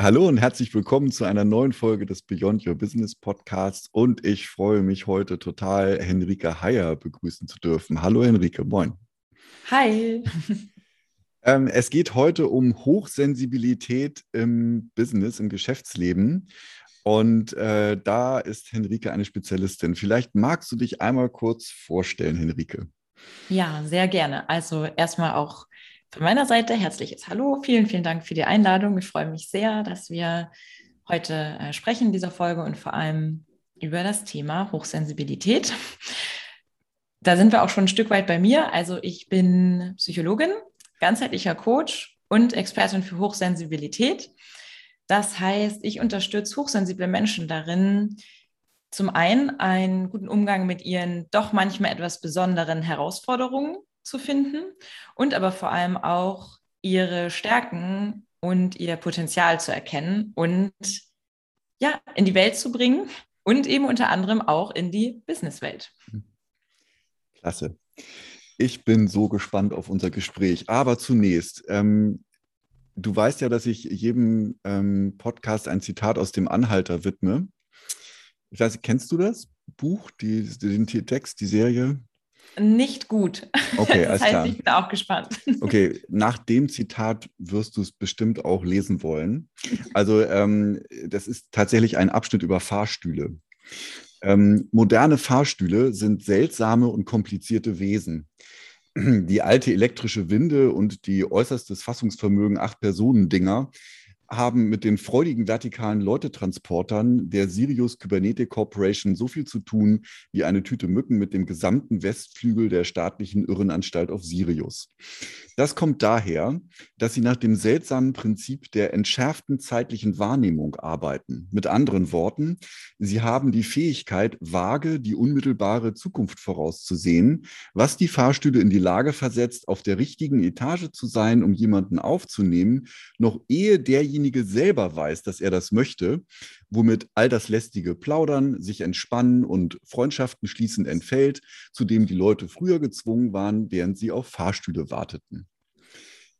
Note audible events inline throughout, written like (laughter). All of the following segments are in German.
Hallo und herzlich willkommen zu einer neuen Folge des Beyond Your Business Podcasts. Und ich freue mich heute total, Henrike Heyer begrüßen zu dürfen. Hallo Henrike, moin. Hi. (laughs) Ähm, es geht heute um Hochsensibilität im Business, im Geschäftsleben. Und äh, da ist Henrike eine Spezialistin. Vielleicht magst du dich einmal kurz vorstellen, Henrike. Ja, sehr gerne. Also erstmal auch von meiner Seite herzliches Hallo. Vielen, vielen Dank für die Einladung. Ich freue mich sehr, dass wir heute äh, sprechen in dieser Folge und vor allem über das Thema Hochsensibilität. Da sind wir auch schon ein Stück weit bei mir. Also ich bin Psychologin, ganzheitlicher Coach und Expertin für Hochsensibilität. Das heißt, ich unterstütze hochsensible Menschen darin, zum einen einen guten Umgang mit ihren doch manchmal etwas besonderen Herausforderungen zu finden und aber vor allem auch ihre Stärken und ihr Potenzial zu erkennen und ja, in die Welt zu bringen und eben unter anderem auch in die Businesswelt. Klasse. Ich bin so gespannt auf unser Gespräch. Aber zunächst, ähm, du weißt ja, dass ich jedem ähm, Podcast ein Zitat aus dem Anhalter widme. Ich weiß, kennst du das Buch, die, den Text, die Serie? Nicht gut. (laughs) Okay, das heißt, klar. ich bin auch gespannt. (laughs) Okay, nach dem Zitat wirst du es bestimmt auch lesen wollen. Also ähm, das ist tatsächlich ein Abschnitt über Fahrstühle. Ähm, moderne Fahrstühle sind seltsame und komplizierte Wesen. Die alte elektrische Winde und die äußerstes Fassungsvermögen acht Personendinger haben mit den freudigen vertikalen Leutetransportern der Sirius Kybernetic Corporation so viel zu tun wie eine Tüte Mücken mit dem gesamten Westflügel der staatlichen Irrenanstalt auf Sirius. Das kommt daher, dass sie nach dem seltsamen Prinzip der entschärften zeitlichen Wahrnehmung arbeiten. Mit anderen Worten, sie haben die Fähigkeit, vage die unmittelbare Zukunft vorauszusehen, was die Fahrstühle in die Lage versetzt, auf der richtigen Etage zu sein, um jemanden aufzunehmen, noch ehe derjenige derjenige selber weiß, dass er das möchte, womit all das lästige Plaudern, sich entspannen und Freundschaften schließen entfällt, zu dem die Leute früher gezwungen waren, während sie auf Fahrstühle warteten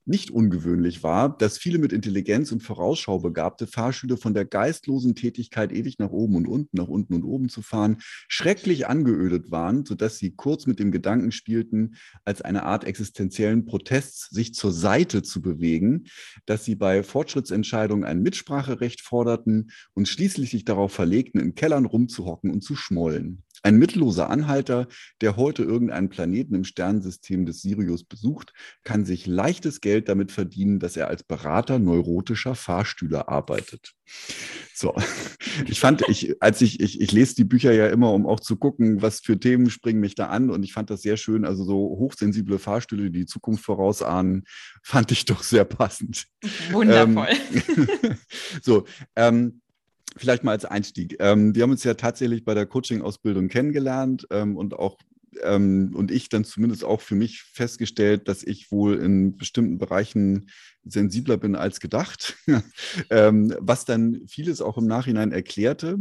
nicht ungewöhnlich war, dass viele mit Intelligenz und Vorausschau begabte Fahrschüler von der geistlosen Tätigkeit ewig nach oben und unten, nach unten und oben zu fahren, schrecklich angeödet waren, sodass sie kurz mit dem Gedanken spielten, als eine Art existenziellen Protests sich zur Seite zu bewegen, dass sie bei Fortschrittsentscheidungen ein Mitspracherecht forderten und schließlich sich darauf verlegten, in Kellern rumzuhocken und zu schmollen. Ein mittelloser Anhalter, der heute irgendeinen Planeten im Sternensystem des Sirius besucht, kann sich leichtes Geld damit verdienen, dass er als Berater neurotischer Fahrstühle arbeitet. So, (laughs) ich fand, ich, als ich, ich, ich lese die Bücher ja immer, um auch zu gucken, was für Themen springen mich da an. Und ich fand das sehr schön. Also so hochsensible Fahrstühle, die die Zukunft vorausahnen, fand ich doch sehr passend. (laughs) Wundervoll. Ähm, (laughs) so, ähm, vielleicht mal als Einstieg. Ähm, wir haben uns ja tatsächlich bei der Coaching-Ausbildung kennengelernt ähm, und auch ähm, und ich dann zumindest auch für mich festgestellt, dass ich wohl in bestimmten Bereichen sensibler bin als gedacht, (laughs) ähm, was dann vieles auch im Nachhinein erklärte.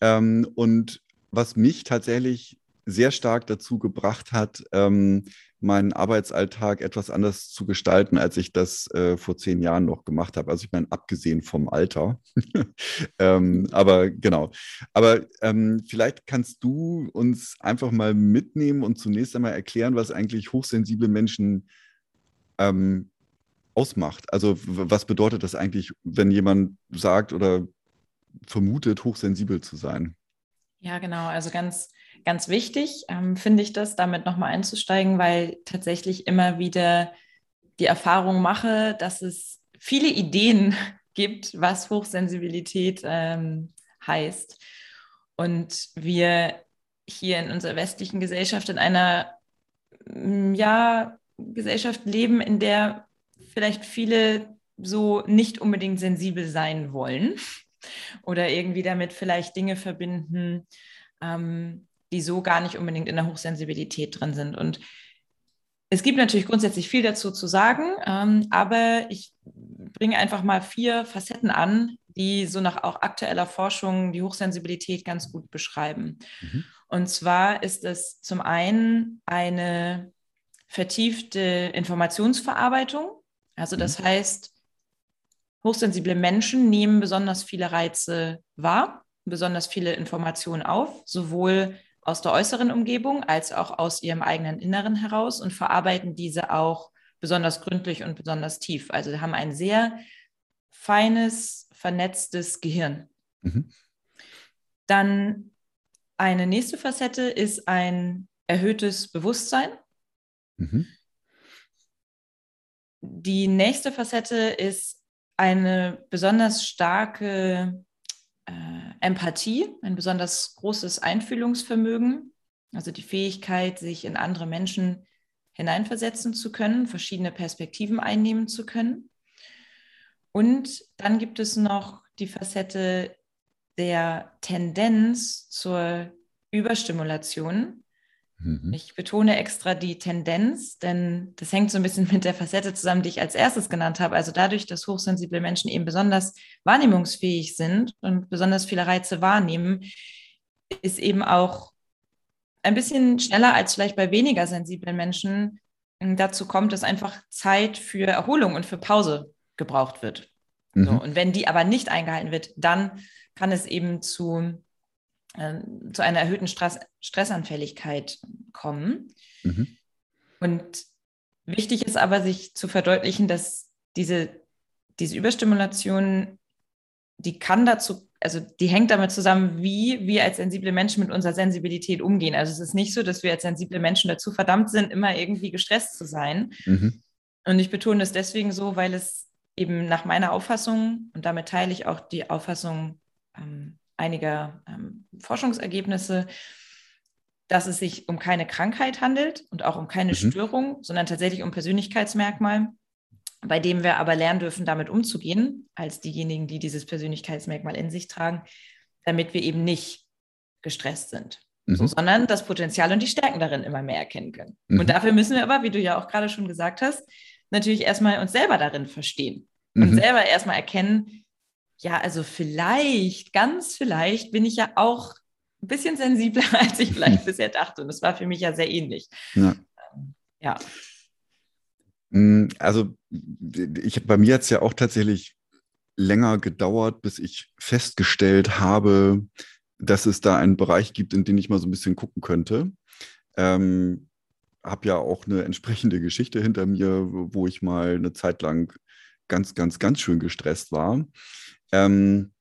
Ähm, und was mich tatsächlich sehr stark dazu gebracht hat, ähm, meinen Arbeitsalltag etwas anders zu gestalten, als ich das äh, vor zehn Jahren noch gemacht habe. Also ich meine, abgesehen vom Alter. (laughs) ähm, aber genau. Aber ähm, vielleicht kannst du uns einfach mal mitnehmen und zunächst einmal erklären, was eigentlich hochsensible Menschen ähm, ausmacht. Also was bedeutet das eigentlich, wenn jemand sagt oder vermutet, hochsensibel zu sein? Ja, genau. Also ganz ganz wichtig, ähm, finde ich das, damit nochmal einzusteigen, weil tatsächlich immer wieder die Erfahrung mache, dass es viele Ideen (laughs) gibt, was Hochsensibilität ähm, heißt. Und wir hier in unserer westlichen Gesellschaft in einer mm, ja, Gesellschaft leben, in der vielleicht viele so nicht unbedingt sensibel sein wollen (laughs) oder irgendwie damit vielleicht Dinge verbinden, ähm, die so gar nicht unbedingt in der Hochsensibilität drin sind. Und es gibt natürlich grundsätzlich viel dazu zu sagen, ähm, aber ich bringe einfach mal vier Facetten an, die so nach auch aktueller Forschung die Hochsensibilität ganz gut beschreiben. Mhm. Und zwar ist es zum einen eine vertiefte Informationsverarbeitung. Also das mhm. heißt, hochsensible Menschen nehmen besonders viele Reize wahr, besonders viele Informationen auf, sowohl aus der äußeren Umgebung als auch aus ihrem eigenen Inneren heraus und verarbeiten diese auch besonders gründlich und besonders tief. Also sie haben ein sehr feines, vernetztes Gehirn. Mhm. Dann eine nächste Facette ist ein erhöhtes Bewusstsein. Mhm. Die nächste Facette ist eine besonders starke äh, Empathie, ein besonders großes Einfühlungsvermögen, also die Fähigkeit, sich in andere Menschen hineinversetzen zu können, verschiedene Perspektiven einnehmen zu können. Und dann gibt es noch die Facette der Tendenz zur Überstimulation. Mhm. Ich betone extra die Tendenz, denn das hängt so ein bisschen (laughs) mit der Facette zusammen, die ich als erstes genannt habe. Also dadurch, dass hochsensible Menschen eben besonders wahrnehmungsfähig sind und besonders viele Reize wahrnehmen, ist eben auch ein bisschen schneller als vielleicht bei weniger sensiblen Menschen dazu kommt, dass einfach Zeit für Erholung und für Pause gebraucht wird. Mhm. So, und wenn die aber nicht eingehalten wird, dann kann es eben zu, äh, zu einer erhöhten Stress, Stressanfälligkeit kommen. Mhm. Und wichtig ist aber, sich zu verdeutlichen, dass diese, diese Überstimulation, die kann dazu, also die hängt damit zusammen, wie wir als sensible Menschen mit unserer Sensibilität umgehen. Also es ist nicht so, dass wir als sensible Menschen dazu verdammt sind, immer irgendwie gestresst zu sein. Mhm. Und ich betone das deswegen so, weil es eben nach meiner Auffassung, und damit teile ich auch die Auffassung ähm, einiger ähm, Forschungsergebnisse, dass es sich um keine Krankheit handelt und auch um keine mhm. Störung, sondern tatsächlich um Persönlichkeitsmerkmal, bei dem wir aber lernen dürfen, damit umzugehen, als diejenigen, die dieses Persönlichkeitsmerkmal in sich tragen, damit wir eben nicht gestresst sind. Mhm. So, sondern das Potenzial und die Stärken darin immer mehr erkennen können. Mhm. Und dafür müssen wir aber, wie du ja auch gerade schon gesagt hast, natürlich erstmal uns selber darin verstehen und mhm. selber erstmal erkennen, ja, also vielleicht, ganz vielleicht bin ich ja auch ein bisschen sensibler, (laughs) als ich vielleicht (laughs) bisher dachte. Und das war für mich ja sehr ähnlich. Ja. Ähm, ja. Mm, also ich, bei mir hat es ja auch tatsächlich länger gedauert, bis ich festgestellt habe, dass es da einen Bereich gibt, in den ich mal so ein bisschen gucken könnte. Ähm, habe ja auch eine entsprechende Geschichte hinter mir, wo ich mal eine Zeit lang ganz, ganz, ganz schön gestresst war. Ähm,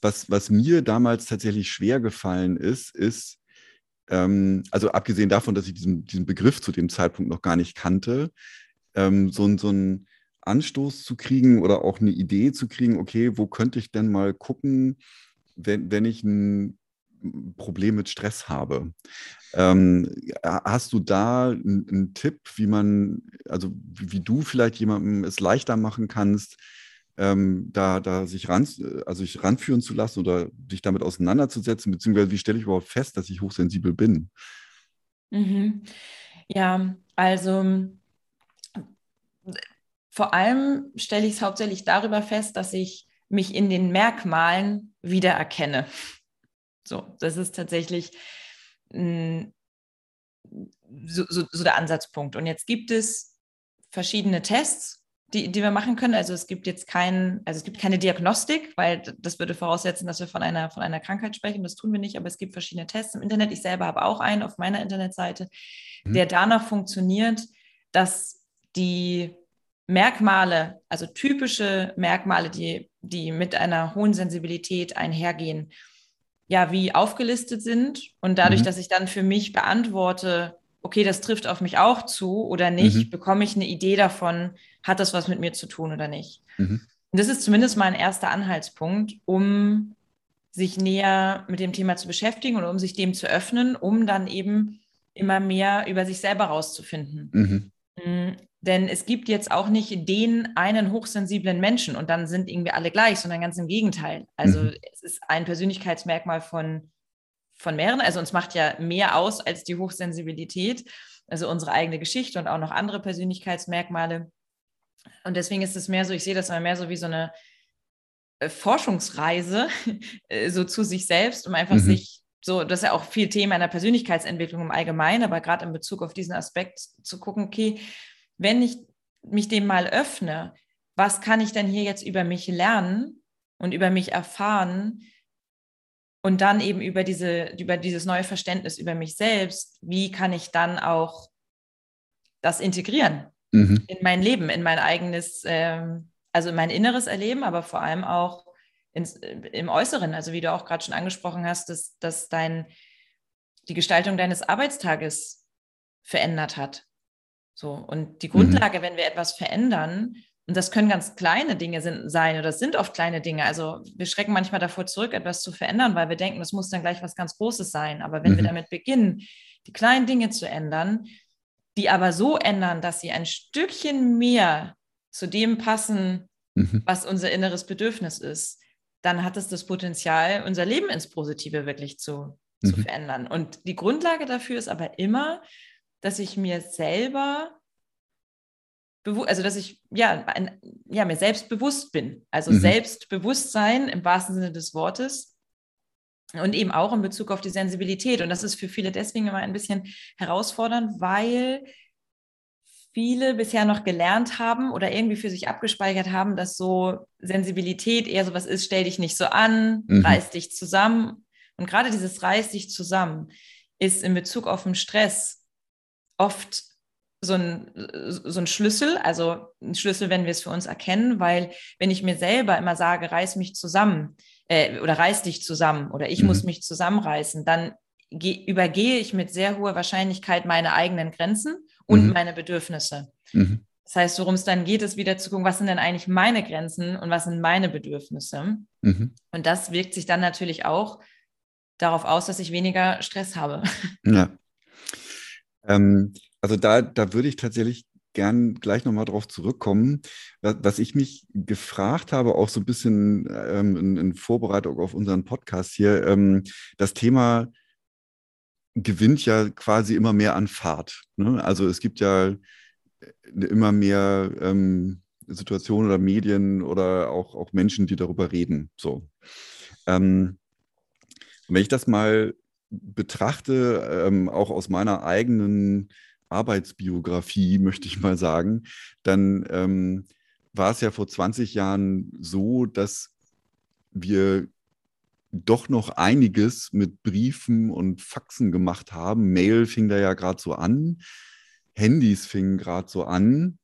was, was mir damals tatsächlich schwer gefallen ist, ist, ähm, also abgesehen davon, dass ich diesen, diesen Begriff zu dem Zeitpunkt noch gar nicht kannte, ähm, so, so einen Anstoß zu kriegen oder auch eine Idee zu kriegen, okay, wo könnte ich denn mal gucken, wenn, wenn ich ein Problem mit Stress habe. Ähm, hast du da einen, Tipp, wie man, also wie, wie, du vielleicht jemandem es leichter machen kannst, ähm, da, da sich ran, also sich ranführen zu lassen oder sich damit auseinanderzusetzen, beziehungsweise wie stelle ich überhaupt fest, dass ich hochsensibel bin? Mhm. Ja, also vor allem stelle ich es hauptsächlich darüber fest, dass ich mich in den Merkmalen wiedererkenne. So, das ist tatsächlich mh, mm, so, so, so der Ansatzpunkt. Und jetzt gibt es verschiedene Tests, die, die wir machen können. Also es gibt jetzt kein, also es gibt keine Diagnostik, weil das würde voraussetzen, dass wir von einer, von einer Krankheit sprechen. Das tun wir nicht, aber es gibt verschiedene Tests im Internet. Ich selber habe auch einen auf meiner Internetseite, mhm. der danach funktioniert, dass die Merkmale, also typische Merkmale, die, die mit einer hohen Sensibilität einhergehen, ja, wie aufgelistet sind. Und dadurch, mhm. dass ich dann für mich beantworte, okay, das trifft auf mich auch zu oder nicht, mhm. bekomme ich eine Idee davon, hat das was mit mir zu tun oder nicht. Mhm. Und das ist zumindest mal ein erster Anhaltspunkt, um sich näher mit dem Thema zu beschäftigen und um sich dem zu öffnen, um dann eben immer mehr über sich selber rauszufinden. Denn es gibt jetzt auch nicht den einen hochsensiblen Menschen und dann sind irgendwie alle gleich, sondern ganz im Gegenteil. Also mhm. es ist ein Persönlichkeitsmerkmal von von mehreren. Also uns macht ja mehr aus als die Hochsensibilität, also unsere eigene Geschichte und auch noch andere Persönlichkeitsmerkmale. Und deswegen ist es mehr so, ich sehe das immer mehr so wie so eine äh, Forschungsreise (laughs) äh, so zu sich selbst, um einfach mhm. sich so, das ist ja auch viel Thema in der Persönlichkeitsentwicklung im Allgemeinen, aber gerade in Bezug auf diesen Aspekt zu gucken, okay, wenn ich mich dem mal öffne, was kann ich denn hier jetzt über mich lernen und über mich erfahren und dann eben über diese, über dieses neue Verständnis über mich selbst, wie kann ich dann auch das integrieren mhm. in mein Leben, in mein eigenes, ähm, also in mein inneres Erleben, aber vor allem auch ins, im Äußeren. Also wie du auch gerade schon angesprochen hast, dass, dass dein, die Gestaltung deines Arbeitstages verändert hat. So, und die mhm. Grundlage, mhm. wenn wir etwas verändern, und das können ganz kleine Dinge sind, sein oder es sind oft kleine Dinge. Also wir schrecken manchmal davor zurück, etwas zu verändern, weil wir denken, das muss dann gleich was ganz Großes sein. Aber wenn mhm. wir damit beginnen, die kleinen Dinge zu ändern, die aber so ändern, dass sie ein Stückchen mehr zu dem passen, mhm. was unser inneres Bedürfnis ist, dann hat es das Potenzial, unser Leben ins Positive wirklich zu, mhm. zu verändern. Und die Grundlage dafür ist aber immer, dass ich mir selber also dass ich ja, ein, ja mir selbst bewusst bin. Also mhm. Selbstbewusstsein im wahrsten Sinne des Wortes. Und eben auch in Bezug auf die Sensibilität. Und das ist für viele deswegen immer ein bisschen herausfordernd, weil viele bisher noch gelernt haben oder irgendwie für sich abgespeichert haben, dass so Sensibilität eher so was ist, stell dich nicht so an, mhm. reiß dich zusammen. Und gerade dieses reiß dich zusammen ist in Bezug auf den Stress oft so ein, so ein Schlüssel, also ein Schlüssel, wenn wir es für uns erkennen, weil wenn ich mir selber immer sage, reiß mich zusammen äh, oder reiß dich zusammen oder ich mhm. muss mich zusammenreißen, dann übergehe ich mit sehr hoher Wahrscheinlichkeit meine eigenen Grenzen und mhm. meine Bedürfnisse. Mhm. Das heißt, worum es dann geht, ist wieder zu gucken, was sind denn eigentlich meine Grenzen und was sind meine Bedürfnisse. Mhm. Und das wirkt sich dann natürlich auch darauf aus, dass ich weniger Stress habe. Ja. Ähm, also da, da würde ich tatsächlich gern gleich nochmal drauf zurückkommen. Was ich mich gefragt habe, auch so ein bisschen ähm, in, in, Vorbereitung auf unseren Podcast hier, ähm, das Thema gewinnt ja quasi immer mehr an Fahrt. Ne? Also es gibt ja äh, immer mehr ähm, Situationen oder Medien oder auch, auch Menschen, die darüber reden. So. Ähm, wenn ich das mal betrachte, ähm, auch aus meiner eigenen Arbeitsbiografie, (laughs) möchte ich mal sagen, dann ähm, war es ja vor 20 Jahren so, dass wir doch noch einiges mit Briefen und Faxen gemacht haben. Mail fing da ja gerade so an, Handys fingen gerade so an.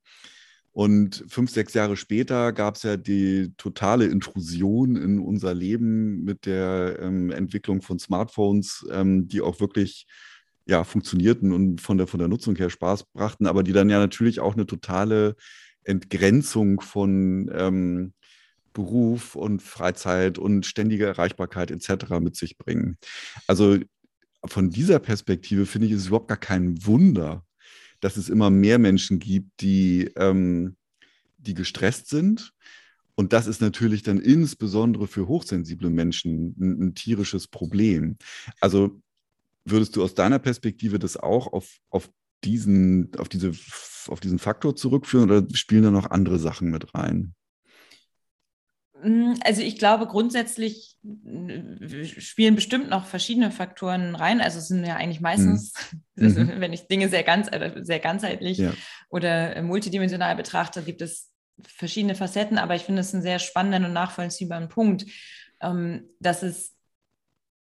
Und fünf, sechs Jahre später gab es ja die totale Intrusion in unser Leben mit der ähm, Entwicklung von Smartphones, ähm, die auch wirklich ja, funktionierten und von der, von der Nutzung her Spaß brachten, aber die dann ja natürlich auch eine totale Entgrenzung von ähm, Beruf und Freizeit und ständige Erreichbarkeit etc. mit sich bringen. Also von dieser Perspektive finde ich es überhaupt gar kein Wunder, dass es immer mehr Menschen gibt, die, ähm, die gestresst sind. Und das ist natürlich dann insbesondere für hochsensible Menschen ein, ein tierisches Problem. Also würdest du aus deiner Perspektive das auch auf, auf, diesen, auf, diese, auf diesen Faktor zurückführen oder spielen da noch andere Sachen mit rein? Mm, also ich glaube, grundsätzlich äh, spielen bestimmt noch verschiedene Faktoren rein. Also es sind ja eigentlich meistens, (laughs) mhm. also wenn ich Dinge sehr, ganz, äh, sehr ganzheitlich ja. oder multidimensional betrachte, gibt es verschiedene Facetten, aber ich finde es einen sehr spannenden und nachvollziehbaren Punkt, ähm, dass es,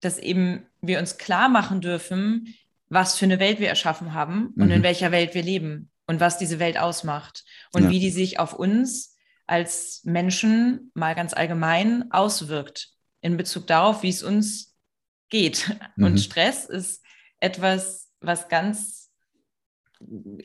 dass eben wir uns klar machen dürfen, was für eine Welt wir erschaffen haben und mhm. in welcher Welt wir leben und was diese Welt ausmacht und ja. wie die sich auf uns als Menschen mal ganz allgemein auswirkt in Bezug darauf, wie es uns geht. (laughs) Mhm. Und Stress ist etwas, was ganz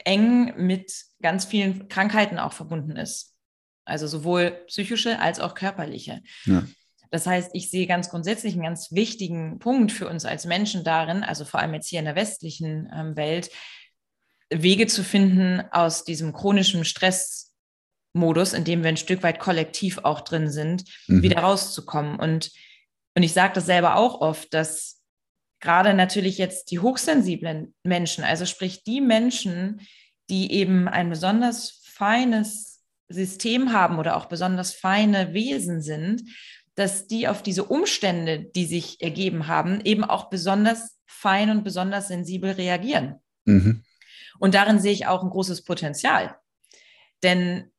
eng mit ganz vielen Krankheiten auch verbunden ist. Also sowohl psychische als auch körperliche. Ja. Das heißt, ich sehe ganz grundsätzlich einen ganz wichtigen Punkt für uns als Menschen darin, also vor allem jetzt hier in der westlichen ähm, Welt, Wege zu finden, aus diesem chronischen Stress Modus, in dem wir ein Stück weit kollektiv auch drin sind, mhm. wieder rauszukommen. Und, und ich sage das selber auch oft, dass gerade natürlich jetzt die hochsensiblen Menschen, also sprich die Menschen, die eben ein besonders feines System haben oder auch besonders feine Wesen sind, dass die auf diese Umstände, die sich ergeben haben, eben auch besonders fein und besonders sensibel reagieren. Mhm. Und darin sehe ich auch ein großes Potenzial. Denn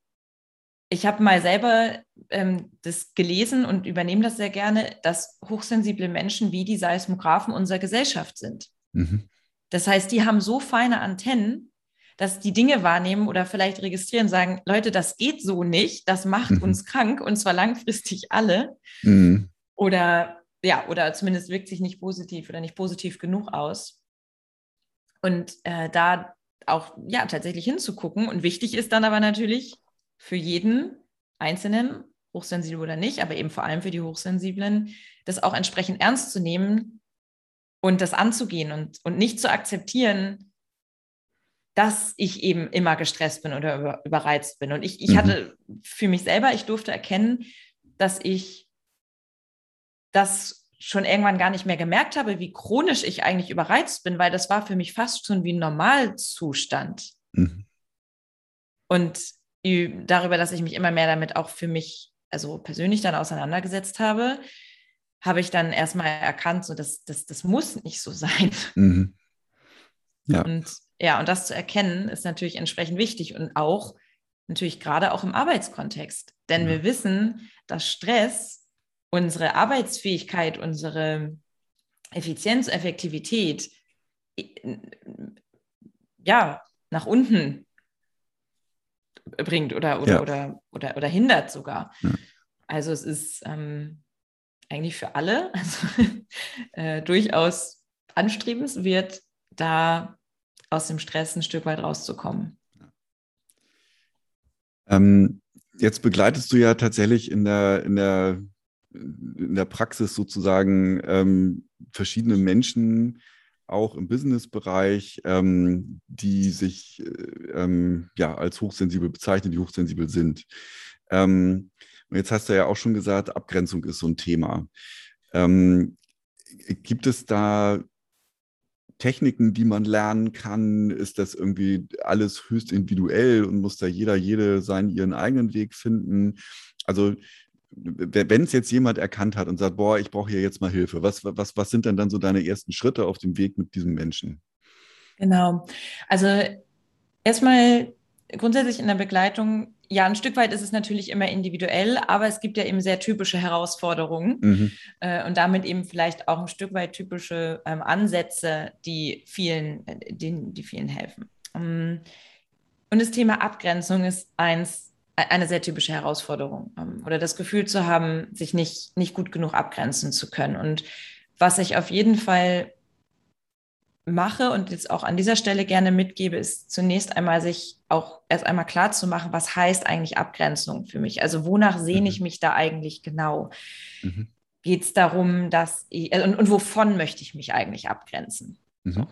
ich habe mal selber ähm, das gelesen und übernehme das sehr gerne, dass hochsensible Menschen wie die Seismographen unserer Gesellschaft sind. Mhm. Das heißt, die haben so feine Antennen, dass die Dinge wahrnehmen oder vielleicht registrieren, sagen, Leute, das geht so nicht, das macht mhm. uns krank und zwar langfristig alle. Mhm. Oder ja, oder zumindest wirkt sich nicht positiv oder nicht positiv genug aus. Und äh, da auch ja tatsächlich hinzugucken. Und wichtig ist dann aber natürlich für jeden Einzelnen, hochsensibel oder nicht, aber eben vor allem für die Hochsensiblen, das auch entsprechend ernst zu nehmen und das anzugehen und, und nicht zu akzeptieren, dass ich eben immer gestresst bin oder über, überreizt bin. Und ich, ich mhm. hatte für mich selber, ich durfte erkennen, dass ich das schon irgendwann gar nicht mehr gemerkt habe, wie chronisch ich eigentlich überreizt bin, weil das war für mich fast schon wie ein Normalzustand. Mhm. Und darüber, dass ich mich immer mehr damit auch für mich, also persönlich dann auseinandergesetzt habe, habe ich dann erstmal erkannt, so dass das, das muss nicht so sein. Mhm. Ja. Und ja, und das zu erkennen, ist natürlich entsprechend wichtig und auch natürlich gerade auch im Arbeitskontext. Denn ja. wir wissen, dass Stress unsere Arbeitsfähigkeit, unsere Effizienz, Effektivität ja nach unten bringt oder, oder, ja. oder, oder, oder hindert sogar. Ja. Also es ist ähm, eigentlich für alle (laughs) also, äh, durchaus anstrebenswert, da aus dem Stress ein Stück weit rauszukommen. Ähm, jetzt begleitest du ja tatsächlich in der, in der, in der Praxis sozusagen ähm, verschiedene Menschen, auch im Businessbereich, ähm, die sich äh, ähm, ja als hochsensibel bezeichnen, die hochsensibel sind. Ähm, und jetzt hast du ja auch schon gesagt, Abgrenzung ist so ein Thema. Ähm, gibt es da Techniken, die man lernen kann? Ist das irgendwie alles höchst individuell und muss da jeder, jede seinen ihren eigenen Weg finden? Also wenn es jetzt jemand erkannt hat und sagt, boah, ich brauche hier jetzt mal Hilfe, was, was, was sind denn dann so deine ersten Schritte auf dem Weg mit diesem Menschen? Genau. Also erstmal grundsätzlich in der Begleitung, ja, ein Stück weit ist es natürlich immer individuell, aber es gibt ja eben sehr typische Herausforderungen mhm. äh, und damit eben vielleicht auch ein Stück weit typische ähm, Ansätze, die vielen, äh, die, die vielen helfen. Um, und das Thema Abgrenzung ist eins eine sehr typische Herausforderung ähm, oder das Gefühl zu haben, sich nicht, nicht gut genug abgrenzen zu können. Und was ich auf jeden Fall mache und jetzt auch an dieser Stelle gerne mitgebe, ist zunächst einmal sich auch erst einmal klar zu machen, was heißt eigentlich Abgrenzung für mich? Also wonach sehne mhm. ich mich da eigentlich genau? Mhm. Geht es darum, dass ich, äh, und, und, wovon möchte ich mich eigentlich abgrenzen? Mhm.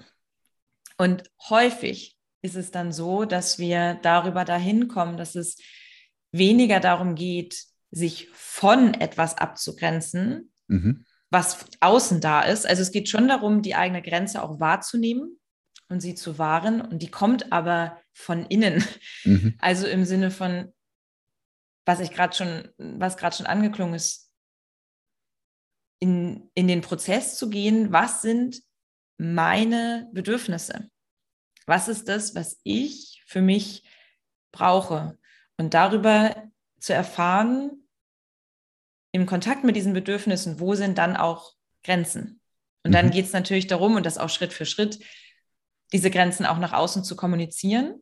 Und häufig ist es dann so, dass wir darüber dahin kommen, dass es weniger darum geht, sich von etwas abzugrenzen, mhm. was außen da ist. Also es geht schon darum, die eigene Grenze auch wahrzunehmen und sie zu wahren. Und die kommt aber von innen. Mhm. (laughs) Also im Sinne von, was ich gerade schon, was gerade schon angeklungen ist, in, in den Prozess zu gehen, was sind meine Bedürfnisse? Was ist das, was ich für mich brauche? Und darüber zu erfahren, im Kontakt mit diesen Bedürfnissen, wo sind dann auch Grenzen? Und mhm. dann geht es natürlich darum, und das auch Schritt für Schritt, diese Grenzen auch nach außen zu kommunizieren.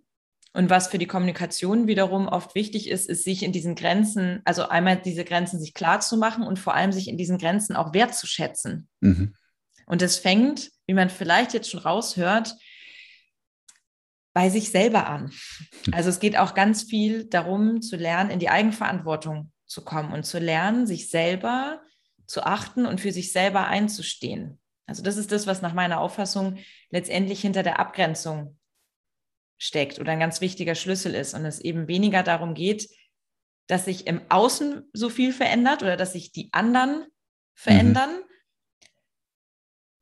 Und was für die Kommunikation wiederum oft wichtig ist, ist sich in diesen Grenzen, also einmal diese Grenzen sich klar zu machen und vor allem sich in diesen Grenzen auch wertzuschätzen. Mhm. Und das fängt, wie man vielleicht jetzt schon raushört, bei sich selber an. Also es geht auch ganz viel darum, zu lernen, in die Eigenverantwortung zu kommen und zu lernen, sich selber zu achten und für sich selber einzustehen. Also das ist das, was nach meiner Auffassung letztendlich hinter der Abgrenzung steckt oder ein ganz wichtiger Schlüssel ist und es eben weniger darum geht, dass sich im Außen so viel verändert oder dass sich die anderen verändern, mhm.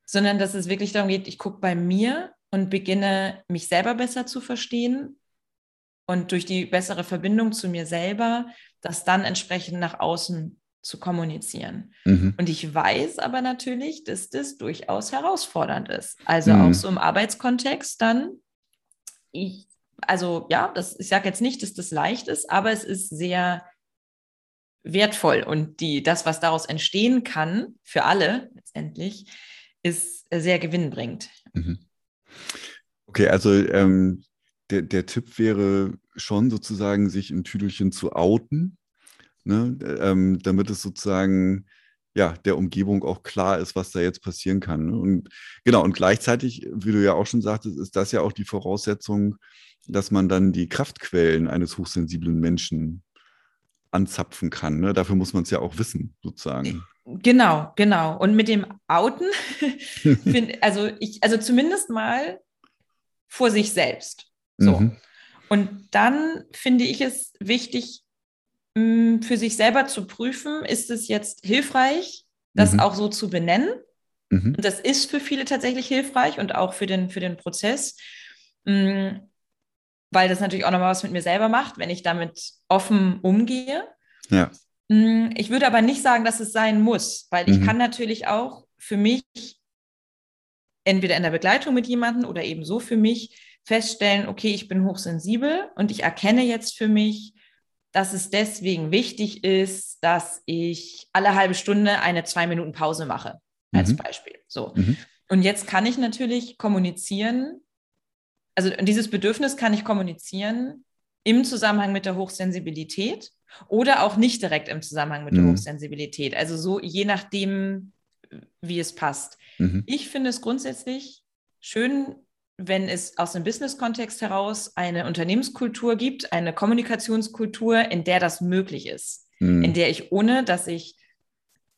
sondern dass es wirklich darum geht, ich gucke bei mir und beginne, mich selber besser zu verstehen und durch die bessere Verbindung zu mir selber, das dann entsprechend nach außen zu kommunizieren. Mhm. Und ich weiß aber natürlich, dass das durchaus herausfordernd ist. Also mhm. auch so im Arbeitskontext dann, ich also ja, das, ich sage jetzt nicht, dass das leicht ist, aber es ist sehr wertvoll und die, das, was daraus entstehen kann, für alle letztendlich, ist sehr gewinnbringend. Mhm. Okay, also ähm, der, der Tipp wäre schon sozusagen, sich in Tüdelchen zu outen, ne? ähm, damit es sozusagen ja, der Umgebung auch klar ist, was da jetzt passieren kann. Ne? Und genau, und gleichzeitig, wie du ja auch schon sagtest, ist das ja auch die Voraussetzung, dass man dann die Kraftquellen eines hochsensiblen Menschen anzapfen kann. Ne? Dafür muss man es ja auch wissen, sozusagen. Genau, genau. Und mit dem Outen, (laughs) find, also ich, also zumindest mal vor sich selbst. So. Mhm. Und dann finde ich es wichtig, mm, für sich selber zu prüfen, ist es jetzt hilfreich, das mhm. auch so zu benennen? Mhm. Und das ist für viele tatsächlich hilfreich und auch für den, für den Prozess, mm, weil das natürlich auch nochmal was mit mir selber macht, wenn ich damit offen umgehe. Ja. Mm, ich würde aber nicht sagen, dass es sein muss, weil ich mhm. kann natürlich auch für mich entweder in der Begleitung mit jemandem oder eben so für mich feststellen, okay, ich bin hochsensibel und ich erkenne jetzt für mich, dass es deswegen wichtig ist, dass ich alle halbe Stunde eine zwei Minuten Pause mache, als mhm. Beispiel. So. Mhm. Und jetzt kann ich natürlich kommunizieren, also dieses Bedürfnis kann ich kommunizieren im Zusammenhang mit der Hochsensibilität oder auch nicht direkt im Zusammenhang mit mhm. der Hochsensibilität. Also so je nachdem, wie es passt. Mhm. Ich finde es grundsätzlich schön, wenn es aus dem Business-Kontext heraus eine Unternehmenskultur gibt, eine Kommunikationskultur, in der das möglich ist, mhm. in der ich ohne, dass ich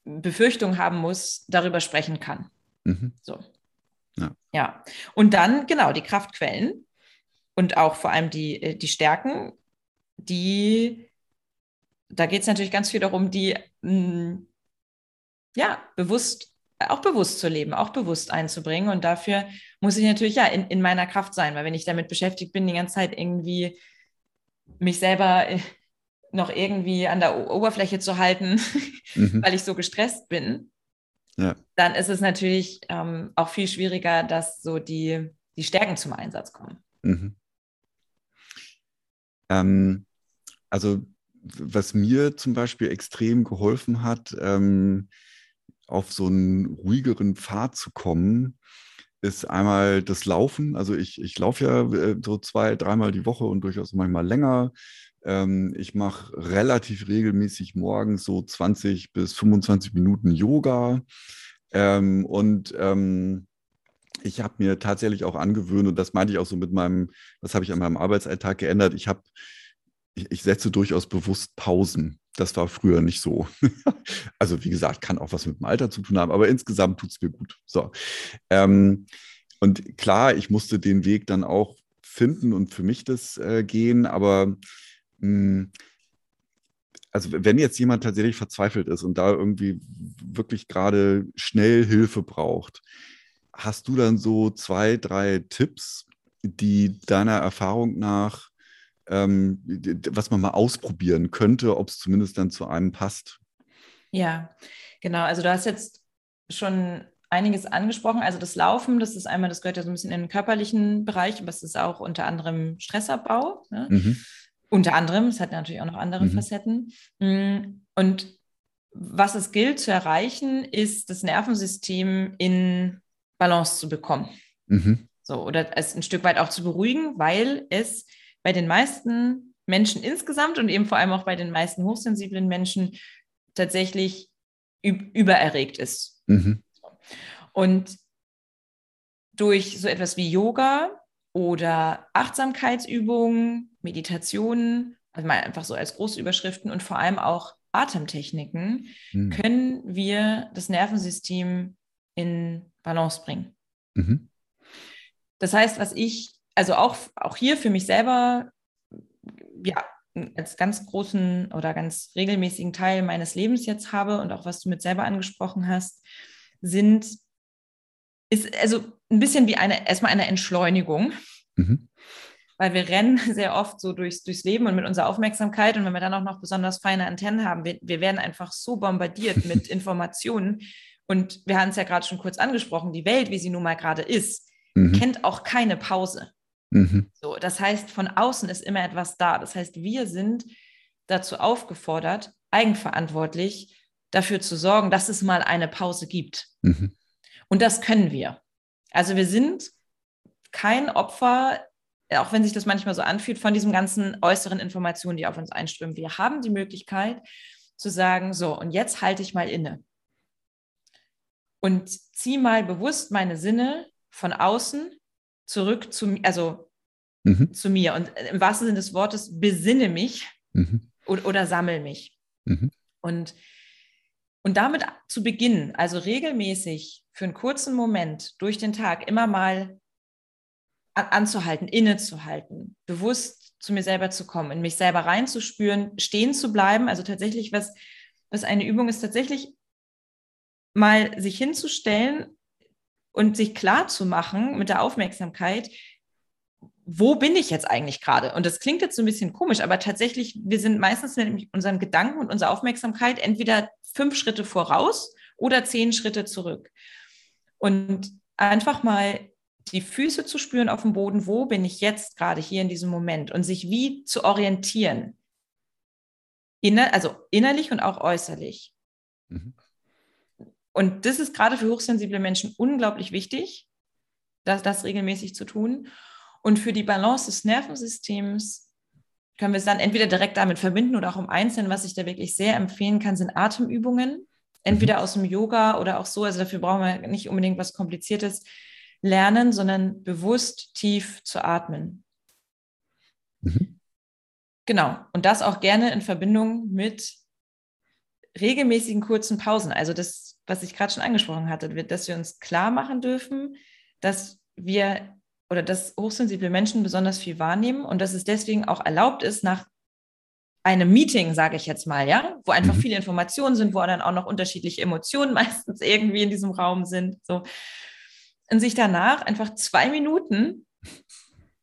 Befürchtungen haben muss, darüber sprechen kann. Mhm. So. Ja. ja. Und dann, genau, die Kraftquellen und auch vor allem die, äh, die Stärken, die, da geht es natürlich ganz viel darum, die mh, mm, ja, bewusst auch bewusst zu leben, auch bewusst einzubringen. Und dafür muss ich natürlich ja in, in meiner Kraft sein, weil wenn ich damit beschäftigt bin, die ganze Zeit irgendwie mich selber äh, noch irgendwie an der Oberfläche zu halten, (laughs) mhm. weil ich so gestresst bin, ja. dann ist es natürlich ähm, auch viel schwieriger, dass so die, die Stärken zum Einsatz kommen. Mhm. Ähm, also was mir zum Beispiel extrem geholfen hat, ähm, auf so einen ruhigeren Pfad zu kommen, ist einmal das Laufen. Also ich, ich laufe ja äh, so zwei, dreimal die Woche und durchaus manchmal länger. Ähm, ich mache relativ regelmäßig morgens so 20 bis 25 Minuten Yoga. Ähm, und ähm, ich habe mir tatsächlich auch angewöhnt, und das meinte ich auch so mit meinem, das habe ich an meinem Arbeitsalltag geändert. Ich habe, ich, ich setze durchaus bewusst Pausen. Das war früher nicht so. (laughs) also wie gesagt, kann auch was mit dem Alter zu tun haben, aber insgesamt tut es mir gut. So. Ähm, und klar, ich musste den Weg dann auch finden und für mich das äh, gehen, aber mh, hm, also wenn jetzt jemand tatsächlich verzweifelt ist und da irgendwie wirklich gerade schnell Hilfe braucht, hast du dann so zwei, drei Tipps, die deiner Erfahrung nach ähm, was man mal ausprobieren könnte, ob es zumindest dann zu einem passt. Ja, genau. Also du hast jetzt schon einiges angesprochen. Also das Laufen, das ist einmal, das gehört ja so ein bisschen in den körperlichen Bereich, aber es ist auch unter anderem Stressabbau. Ne? Mhm. Unter anderem, es hat natürlich auch noch andere mhm. Facetten. Mm, und was es gilt zu erreichen, ist das Nervensystem in Balance zu bekommen. Mhm. So, oder es ein Stück weit auch zu beruhigen, weil es bei den meisten Menschen insgesamt und eben vor allem auch bei den meisten hochsensiblen Menschen tatsächlich übererregt ist. Mhm. Und durch so etwas wie Yoga oder Achtsamkeitsübungen, Meditationen, also mal einfach so als Großüberschriften und vor allem auch Atemtechniken, mhm. können wir das Nervensystem in Balance bringen. Mhm. Das heißt, was ich also auch, auch hier für mich selber, ja, als ganz großen oder ganz regelmäßigen Teil meines Lebens jetzt habe und auch was du mit selber angesprochen hast, sind, ist also ein bisschen wie eine, erstmal eine Entschleunigung. Mhm. Weil wir rennen (laughs) sehr oft so durchs, durchs Leben und mit unserer Aufmerksamkeit und wenn wir dann auch noch besonders feine Antennen haben, wir, wir werden einfach so bombardiert (laughs) mit Informationen. Und wir haben es ja gerade schon kurz angesprochen, die Welt, wie sie nun mal gerade ist, mhm. kennt auch keine Pause. Mhm. So, das heißt, von außen ist immer etwas da. Das heißt, wir sind dazu aufgefordert, eigenverantwortlich dafür zu sorgen, dass es mal eine Pause gibt. Mhm. Und das können wir. Also wir sind kein Opfer, auch wenn sich das manchmal so anfühlt, von diesen ganzen äußeren Informationen, die auf uns einströmen. Wir haben die Möglichkeit zu sagen, so, und jetzt halte ich mal inne. Und ziehe mal bewusst meine Sinne von außen zurück zu, also mhm. zu mir. Und im wahrsten Sinne des Wortes besinne mich mhm. oder, oder sammel mich. Mhm. Und, und damit zu beginnen, also regelmäßig für einen kurzen Moment durch den Tag immer mal anzuhalten, innezuhalten, bewusst zu mir selber zu kommen, in mich selber reinzuspüren, stehen zu bleiben. Also tatsächlich, was, was eine Übung ist, tatsächlich mal sich hinzustellen und sich klar zu machen mit der Aufmerksamkeit, wo bin ich jetzt eigentlich gerade? Und das klingt jetzt so ein bisschen komisch, aber tatsächlich, wir sind meistens mit unseren Gedanken und unserer Aufmerksamkeit entweder fünf Schritte voraus oder zehn Schritte zurück. Und einfach mal die Füße zu spüren auf dem Boden, wo bin ich jetzt gerade hier in diesem Moment und sich wie zu orientieren. Inner, also innerlich und auch äußerlich. Mhm. Und das ist gerade für hochsensible Menschen unglaublich wichtig, das, das regelmäßig zu tun. Und für die Balance des Nervensystems können wir es dann entweder direkt damit verbinden oder auch im Einzelnen. Was ich da wirklich sehr empfehlen kann, sind Atemübungen. Entweder mhm. aus dem Yoga oder auch so. Also dafür brauchen wir nicht unbedingt was Kompliziertes lernen, sondern bewusst tief zu atmen. Mhm. Genau. Und das auch gerne in Verbindung mit regelmäßigen kurzen Pausen. Also das, was ich gerade schon angesprochen hatte, dass wir uns klar machen dürfen, dass wir oder dass hochsensible Menschen besonders viel wahrnehmen und dass es deswegen auch erlaubt ist, nach einem Meeting, sage ich jetzt mal, ja, wo einfach mhm. viele Informationen sind, wo dann auch noch unterschiedliche Emotionen (laughs) meistens irgendwie in diesem Raum sind, so und sich danach einfach zwei Minuten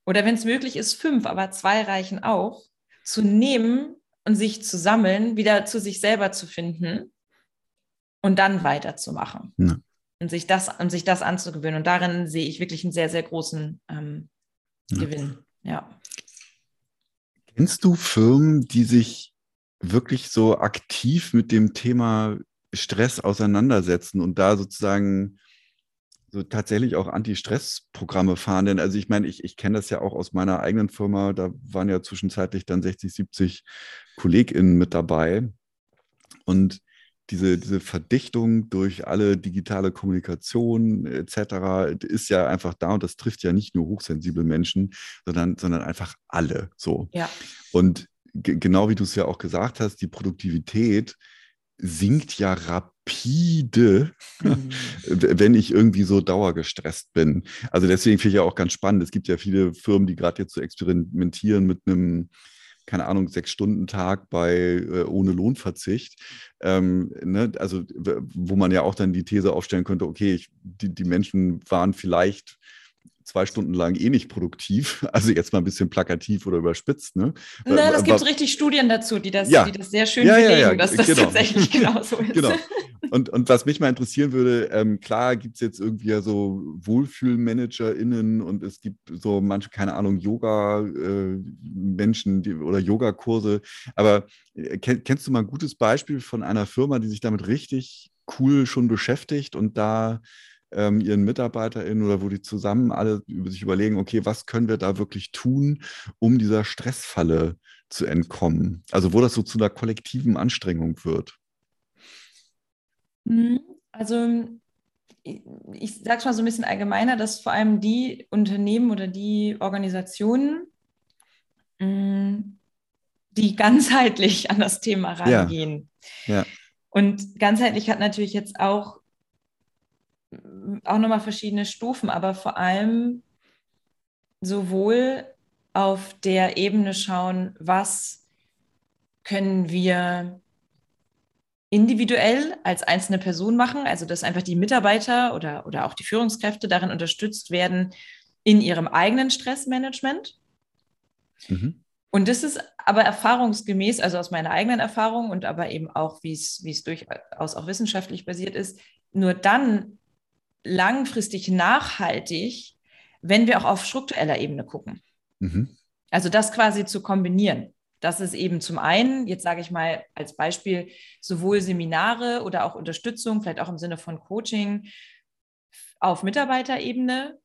oder wenn es möglich ist, fünf, aber zwei reichen auch, zu nehmen und sich zu sammeln, wieder zu sich selber zu finden und dann weiterzumachen. Ja. Und sich das, und sich das anzugewöhnen. Und darin sehe ich wirklich einen sehr, sehr großen ähm, ja. Gewinn. Ja. Kennst du Firmen, die sich wirklich so aktiv mit dem Thema Stress auseinandersetzen und da sozusagen so tatsächlich auch Anti-Stress-Programme fahren. Denn also ich meine, ich, ich kenne das ja auch aus meiner eigenen Firma, da waren ja zwischenzeitlich dann 60, 70 KollegInnen mit dabei. Und diese, diese Verdichtung durch alle digitale Kommunikation etc. ist ja einfach da und das trifft ja nicht nur hochsensible Menschen, sondern, sondern einfach alle so. Ja. Und genau wie du es ja auch gesagt hast, die Produktivität sinkt ja rapide, mhm. wenn ich irgendwie so dauergestresst bin. Also deswegen finde ich ja auch ganz spannend. Es gibt ja viele Firmen, die gerade jetzt so experimentieren mit einem keine Ahnung, Sechs-Stunden-Tag bei äh, ohne Lohnverzicht. Ähm, ne? Also, wo man ja auch dann die These aufstellen könnte, okay, ich, die, die Menschen waren vielleicht zwei Stunden lang eh nicht produktiv. (laughs) Also jetzt mal ein bisschen plakativ oder überspitzt. Ne? Na, das gibt richtig Studien dazu, die das, ja. die das sehr schön ja, belegen, ja, dass das genau. tatsächlich (laughs) genauso ist. Genau. Und, und was mich mal interessieren würde, ähm, klar gibt es jetzt irgendwie ja so WohlfühlmanagerInnen und es gibt so manche, keine Ahnung, Yoga-Menschen äh, oder Yogakurse. Aber äh, kennst du mal ein gutes Beispiel von einer Firma, die sich damit richtig cool schon beschäftigt und da ähm, ihren MitarbeiterInnen oder wo die zusammen alle über sich überlegen, okay, was können wir da wirklich tun, um dieser Stressfalle zu entkommen? Also wo das so zu einer kollektiven Anstrengung wird. Mhm. Also ich sage es mal so ein bisschen allgemeiner, dass vor allem die Unternehmen oder die Organisationen, mm, die (laughs) ganzheitlich an das Thema rangehen. Ja. ja. Und ganzheitlich hat natürlich jetzt auch auch nochmal verschiedene Stufen, aber vor allem sowohl auf der Ebene schauen, was können wir individuell als einzelne Person machen, also dass einfach die Mitarbeiter oder, oder auch die Führungskräfte darin unterstützt werden in ihrem eigenen Stressmanagement. Mhm. Und das ist aber erfahrungsgemäß, also aus meiner eigenen Erfahrung und aber eben auch, wie es, wie es durchaus auch wissenschaftlich basiert ist, nur dann langfristig nachhaltig wenn wir auch auf struktureller Ebene gucken. Mhm. Also das quasi zu kombinieren. Das ist eben zum einen, jetzt sage ich mal als Beispiel, sowohl Seminare oder auch Unterstützung, vielleicht auch im Sinne von Coaching auf Mitarbeiterebene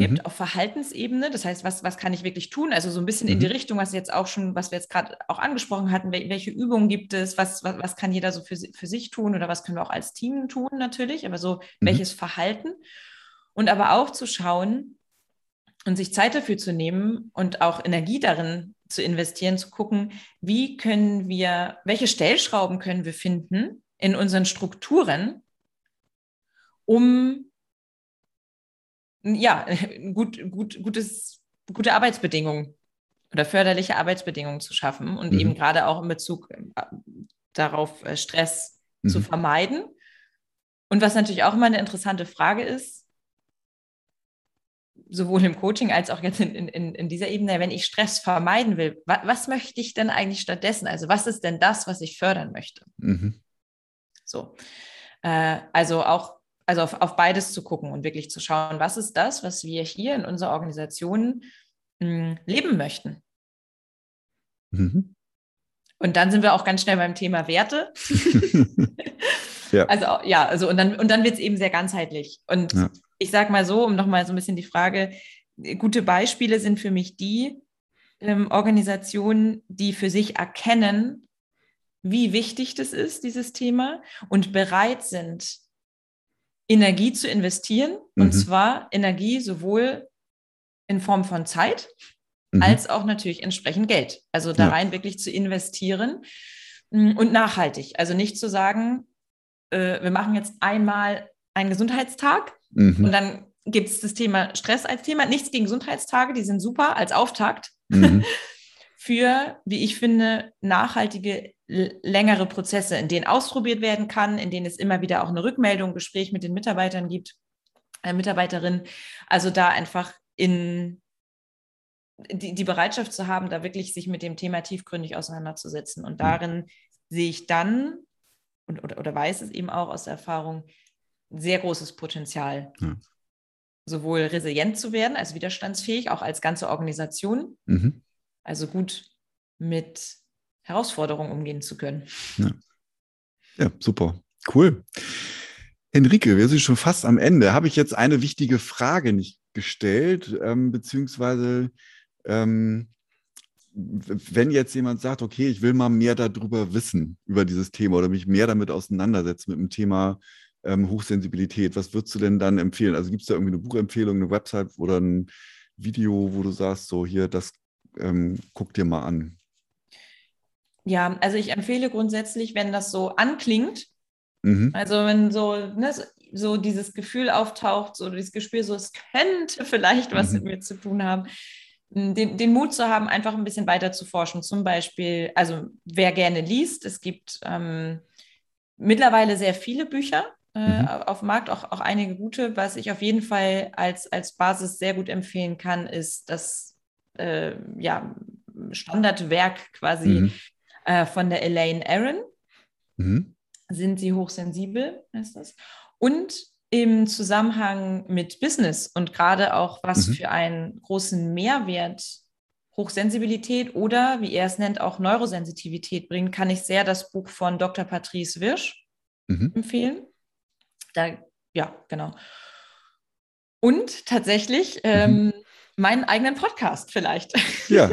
gibt, mhm. auf Verhaltensebene. Das heißt, was, was kann ich wirklich tun? Also so ein bisschen mhm. in die. Richtung, was jetzt auch schon, was wir jetzt gerade auch angesprochen hatten, welche Übungen gibt es, was, was, was kann jeder so für, für sich tun oder was können wir auch als Team tun natürlich, aber so mhm. welches Verhalten. Und aber auch zu schauen und sich Zeit dafür zu nehmen und auch Energie darin zu investieren, zu gucken, wie können wir, welche Stellschrauben können wir finden in unseren Strukturen, um ja, (laughs) gut, gut, gutes, gute Arbeitsbedingungen oder förderliche Arbeitsbedingungen zu schaffen und mhm. eben gerade auch in Bezug äh, darauf, äh, Stress mhm. zu vermeiden. Und was natürlich auch immer eine interessante Frage ist, sowohl im Coaching als auch jetzt in, in, in dieser Ebene, wenn ich Stress vermeiden will, was, was, möchte ich denn eigentlich stattdessen? Also was ist denn das, was ich fördern möchte? Mhm. So, äh, also auch also auf, auf beides zu gucken und wirklich zu schauen, was ist das, was wir hier in unserer Organisation mh, hm, leben möchten. Mhm. Und dann sind wir auch ganz schnell beim Thema Werte. (laughs) ja. Also ja, also und dann, und dann wird es eben sehr ganzheitlich. Und ja. ich sage mal so, um nochmal so ein bisschen die Frage, gute Beispiele sind für mich die ähm, Organisationen, die für sich erkennen, wie wichtig das ist, dieses Thema, und bereit sind, Energie zu investieren. Mhm. Und zwar Energie sowohl in Form von Zeit mhm. als auch natürlich entsprechend Geld. Also da ja. rein wirklich zu investieren mm, und nachhaltig. Also nicht zu sagen, äh, wir machen jetzt einmal einen Gesundheitstag mhm. und dann gibt es das Thema Stress als Thema. Nichts gegen Gesundheitstage, die sind super als Auftakt. (laughs) Für, wie ich finde, nachhaltige, längere Prozesse, in denen ausprobiert werden kann, in denen es immer wieder auch eine Rückmeldung, Gespräch mit den Mitarbeitern gibt, äh, Mitarbeiterinnen. Also da einfach in die, die Bereitschaft zu haben, da wirklich sich mit dem Thema tiefgründig auseinanderzusetzen. Und mhm. darin sehe ich dann und, oder, oder weiß es eben auch aus der Erfahrung, sehr großes Potenzial. Ja. Sowohl resilient zu werden, also widerstandsfähig, auch als ganze Organisation, mhm also gut mit Herausforderungen umgehen zu können. Ja, ja super. Cool. Henrike, wir sind schon fast am Ende. Habe ich jetzt eine wichtige Frage nicht gestellt, ähm, beziehungsweise ähm, wenn jetzt jemand sagt, okay, ich will mal mehr darüber wissen, über dieses Thema oder mich mehr damit auseinandersetzen, mit dem Thema ähm, Hochsensibilität, was würdest du denn dann empfehlen? Also gibt es da irgendwie eine Buchempfehlung, eine Website oder ein Video, wo du sagst, so hier, das ähm, guck dir mal an. Ja, also ich empfehle grundsätzlich, wenn das so anklingt, mhm. also wenn so, ne, so dieses Gefühl auftaucht, so dieses Gespür, so es könnte vielleicht was mhm. mit mir zu tun haben, den, den, Mut zu haben, einfach ein bisschen weiter zu forschen. Zum Beispiel, also wer gerne liest, es gibt ähm, mittlerweile sehr viele Bücher äh, mhm. auf dem Markt, auch, auch einige gute. Was ich auf jeden Fall als, als Basis sehr gut empfehlen kann, ist das äh, ja, Standardwerk quasi mhm. äh, von der Elaine Aaron. Mhm. Sind sie hochsensibel, heißt das. Und im Zusammenhang mit Business und gerade auch was mhm. für einen großen Mehrwert Hochsensibilität oder, wie er es nennt, auch Neurosensitivität bringt, kann ich sehr das Buch von Dr. Patrice Wirsch mhm. empfehlen. Da, ja, genau. Und tatsächlich mhm. ähm, meinen eigenen Podcast vielleicht. Ja.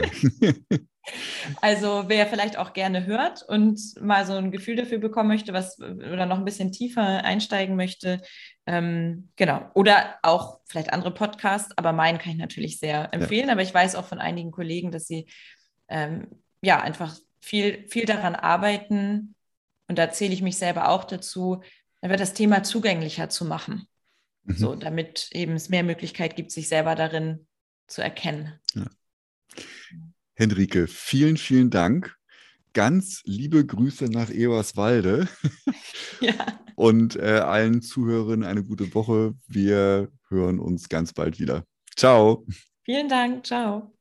(laughs) also wer vielleicht auch gerne hört und mal so ein Gefühl dafür bekommen möchte, was oder noch ein bisschen tiefer einsteigen möchte, ähm, genau. Oder auch vielleicht andere Podcasts, aber meinen kann ich natürlich sehr empfehlen. Ja. Aber ich weiß auch von einigen Kollegen, dass sie ähm, ja einfach viel, viel daran arbeiten. Und da zähle ich mich selber auch dazu, das Thema zugänglicher zu machen. Mhm. So, damit eben es mehr Möglichkeit gibt, sich selber darin zu erkennen. Ja. Henrike, vielen, vielen Dank. Ganz liebe Grüße nach Eberswalde. (laughs) Ja. Und äh, allen Zuhörern eine gute Woche. Wir hören uns ganz bald wieder. Ciao. Vielen Dank. Ciao.